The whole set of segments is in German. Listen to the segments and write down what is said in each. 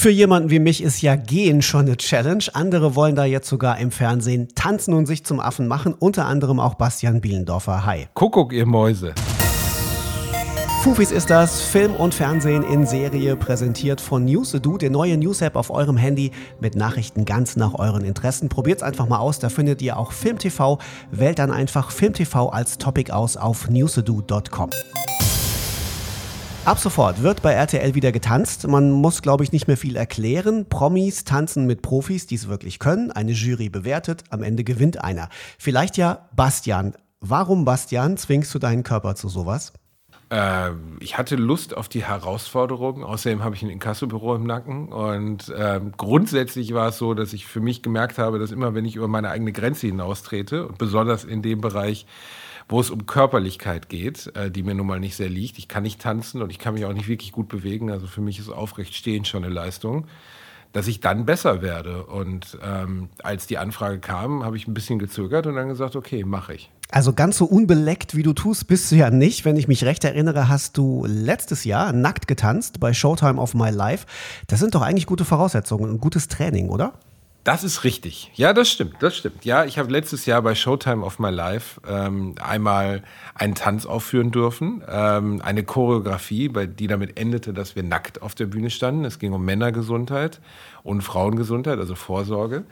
Für jemanden wie mich ist ja Gehen schon eine Challenge. Andere wollen da jetzt sogar im Fernsehen tanzen und sich zum Affen machen. Unter anderem auch Bastian Bielendorfer. Hi. Kuckuck, ihr Mäuse. Fufis ist das Film und Fernsehen in Serie, präsentiert von Newsedu, der neue News-App auf eurem Handy mit Nachrichten ganz nach euren Interessen. Probiert's einfach mal aus, da findet ihr auch FilmTV. Wählt dann einfach FilmTV als Topic aus auf newsedu.com. Ab sofort wird bei RTL wieder getanzt. Man muss, glaube ich, nicht mehr viel erklären. Promis tanzen mit Profis, die es wirklich können. Eine Jury bewertet, am Ende gewinnt einer. Vielleicht ja Bastian. Warum, Bastian, zwingst du deinen Körper zu sowas? Äh, ich hatte Lust auf die Herausforderung. Außerdem habe ich ein Inkassobüro im Nacken. Und äh, grundsätzlich war es so, dass ich für mich gemerkt habe, dass immer, wenn ich über meine eigene Grenze hinaustrete, und besonders in dem Bereich, wo es um Körperlichkeit geht, äh, die mir nun mal nicht sehr liegt. Ich kann nicht tanzen und ich kann mich auch nicht wirklich gut bewegen. Also für mich ist aufrecht stehen schon eine Leistung, dass ich dann besser werde. Und ähm, als die Anfrage kam, habe ich ein bisschen gezögert und dann gesagt, okay, mache ich. Also ganz so unbeleckt, wie du tust, bist du ja nicht. Wenn ich mich recht erinnere, hast du letztes Jahr nackt getanzt bei Showtime of My Life. Das sind doch eigentlich gute Voraussetzungen, ein gutes Training, oder? Das ist richtig. Ja, das stimmt, das stimmt. Ja, ich habe letztes Jahr bei Showtime of My Life ähm, einmal einen Tanz aufführen dürfen, ähm, eine Choreografie, bei, die damit endete, dass wir nackt auf der Bühne standen. Es ging um Männergesundheit und Frauengesundheit, also Vorsorge.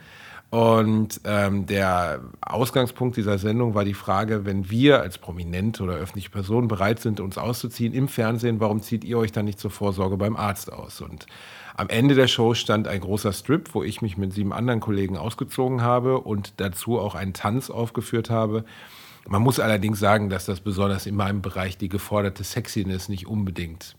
Und ähm, der Ausgangspunkt dieser Sendung war die Frage, wenn wir als prominente oder öffentliche Personen bereit sind, uns auszuziehen im Fernsehen, warum zieht ihr euch dann nicht zur Vorsorge beim Arzt aus? Und am Ende der Show stand ein großer Strip, wo ich mich mit sieben anderen Kollegen ausgezogen habe und dazu auch einen Tanz aufgeführt habe. Man muss allerdings sagen, dass das besonders in meinem Bereich die geforderte Sexiness nicht unbedingt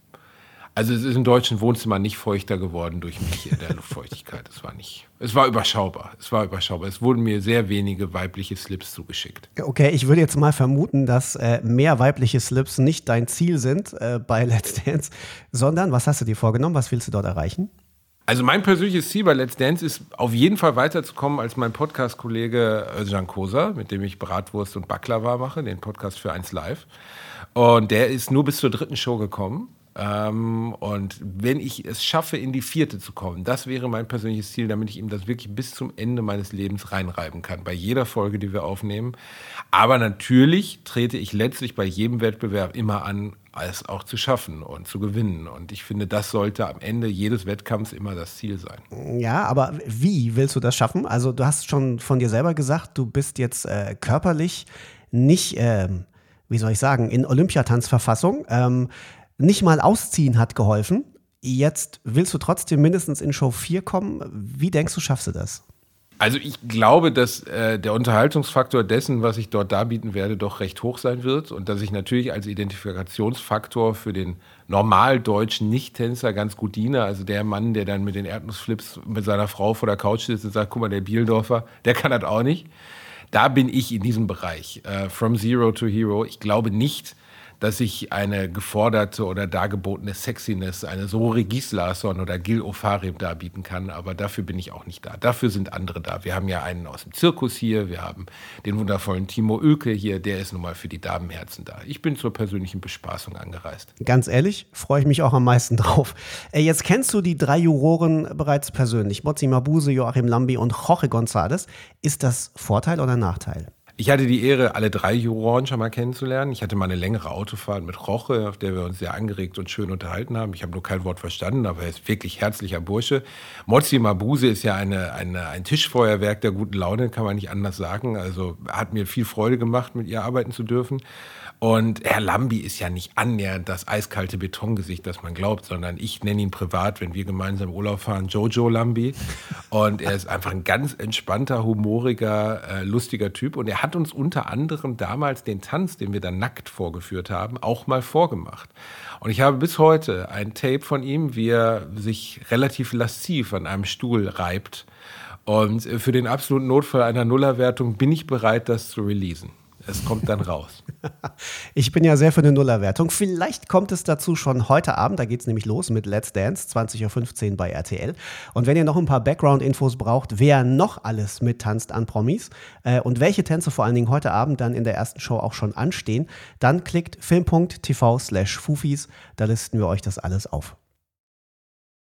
also es ist im deutschen Wohnzimmer nicht feuchter geworden durch mich in der Luftfeuchtigkeit. Es war nicht. Es war überschaubar. Es war überschaubar. Es wurden mir sehr wenige weibliche Slips zugeschickt. Okay, ich würde jetzt mal vermuten, dass äh, mehr weibliche Slips nicht dein Ziel sind äh, bei Let's Dance, sondern was hast du dir vorgenommen? Was willst du dort erreichen? Also mein persönliches Ziel bei Let's Dance ist auf jeden Fall weiterzukommen als mein Podcast-Kollege Özcan Kosa, mit dem ich Bratwurst und Baklava mache, den Podcast für 1 Live. Und der ist nur bis zur dritten Show gekommen. Ähm, und wenn ich es schaffe, in die vierte zu kommen, das wäre mein persönliches Ziel, damit ich ihm das wirklich bis zum Ende meines Lebens reinreiben kann, bei jeder Folge, die wir aufnehmen. Aber natürlich trete ich letztlich bei jedem Wettbewerb immer an, es auch zu schaffen und zu gewinnen. Und ich finde, das sollte am Ende jedes Wettkampfs immer das Ziel sein. Ja, aber wie willst du das schaffen? Also du hast schon von dir selber gesagt, du bist jetzt äh, körperlich nicht, äh, wie soll ich sagen, in Olympiatanzverfassung. Ähm, nicht mal ausziehen hat geholfen. Jetzt willst du trotzdem mindestens in Show 4 kommen. Wie denkst du, schaffst du das? Also ich glaube, dass äh, der Unterhaltungsfaktor dessen, was ich dort darbieten werde, doch recht hoch sein wird und dass ich natürlich als Identifikationsfaktor für den normaldeutschen Nicht-Tänzer ganz gut diene. Also der Mann, der dann mit den Erdnussflips mit seiner Frau vor der Couch sitzt und sagt, guck mal, der Bielendorfer, der kann das auch nicht. Da bin ich in diesem Bereich, äh, from zero to hero. Ich glaube nicht, dass ich eine geforderte oder dargebotene Sexiness, eine Sori Gislason oder Gil Ofarim darbieten kann, aber dafür bin ich auch nicht da. Dafür sind andere da. Wir haben ja einen aus dem Zirkus hier, wir haben den wundervollen Timo Oeke hier, der ist nun mal für die Damenherzen da. Ich bin zur persönlichen Bespaßung angereist. Ganz ehrlich, freue ich mich auch am meisten drauf. Äh, jetzt kennst du die drei Juroren bereits persönlich, Mozzi Mabuse, Joachim Lambi und Jorge González. Ist das Vorteil oder Nachteil? Ich hatte die Ehre, alle drei Juroren schon mal kennenzulernen. Ich hatte mal eine längere Autofahrt mit Roche, auf der wir uns sehr angeregt und schön unterhalten haben. Ich habe nur kein Wort verstanden, aber er ist wirklich herzlicher Bursche. Mozzi Mabuse ist ja eine, eine, ein Tischfeuerwerk der guten Laune, kann man nicht anders sagen. Also hat mir viel Freude gemacht, mit ihr arbeiten zu dürfen. Und Herr Lambi ist ja nicht annähernd das eiskalte Betongesicht, das man glaubt, sondern ich nenne ihn privat, wenn wir gemeinsam Urlaub fahren, Jojo Lambi. Und er ist einfach ein ganz entspannter, humoriger, äh, lustiger Typ. Und er hat uns unter anderem damals den Tanz, den wir dann nackt vorgeführt haben, auch mal vorgemacht. Und ich habe bis heute ein Tape von ihm, wie er sich relativ lasziv an einem Stuhl reibt. Und für den absoluten Notfall einer Nullerwertung bin ich bereit, das zu releasen. Es kommt dann raus. ich bin ja sehr für eine Nullerwertung. Vielleicht kommt es dazu schon heute Abend. Da geht es nämlich los mit Let's Dance, 20.15 Uhr bei RTL. Und wenn ihr noch ein paar Background-Infos braucht, wer noch alles mittanzt an Promis äh, und welche Tänze vor allen Dingen heute Abend dann in der ersten Show auch schon anstehen, dann klickt film.tv slash Fufis. Da listen wir euch das alles auf.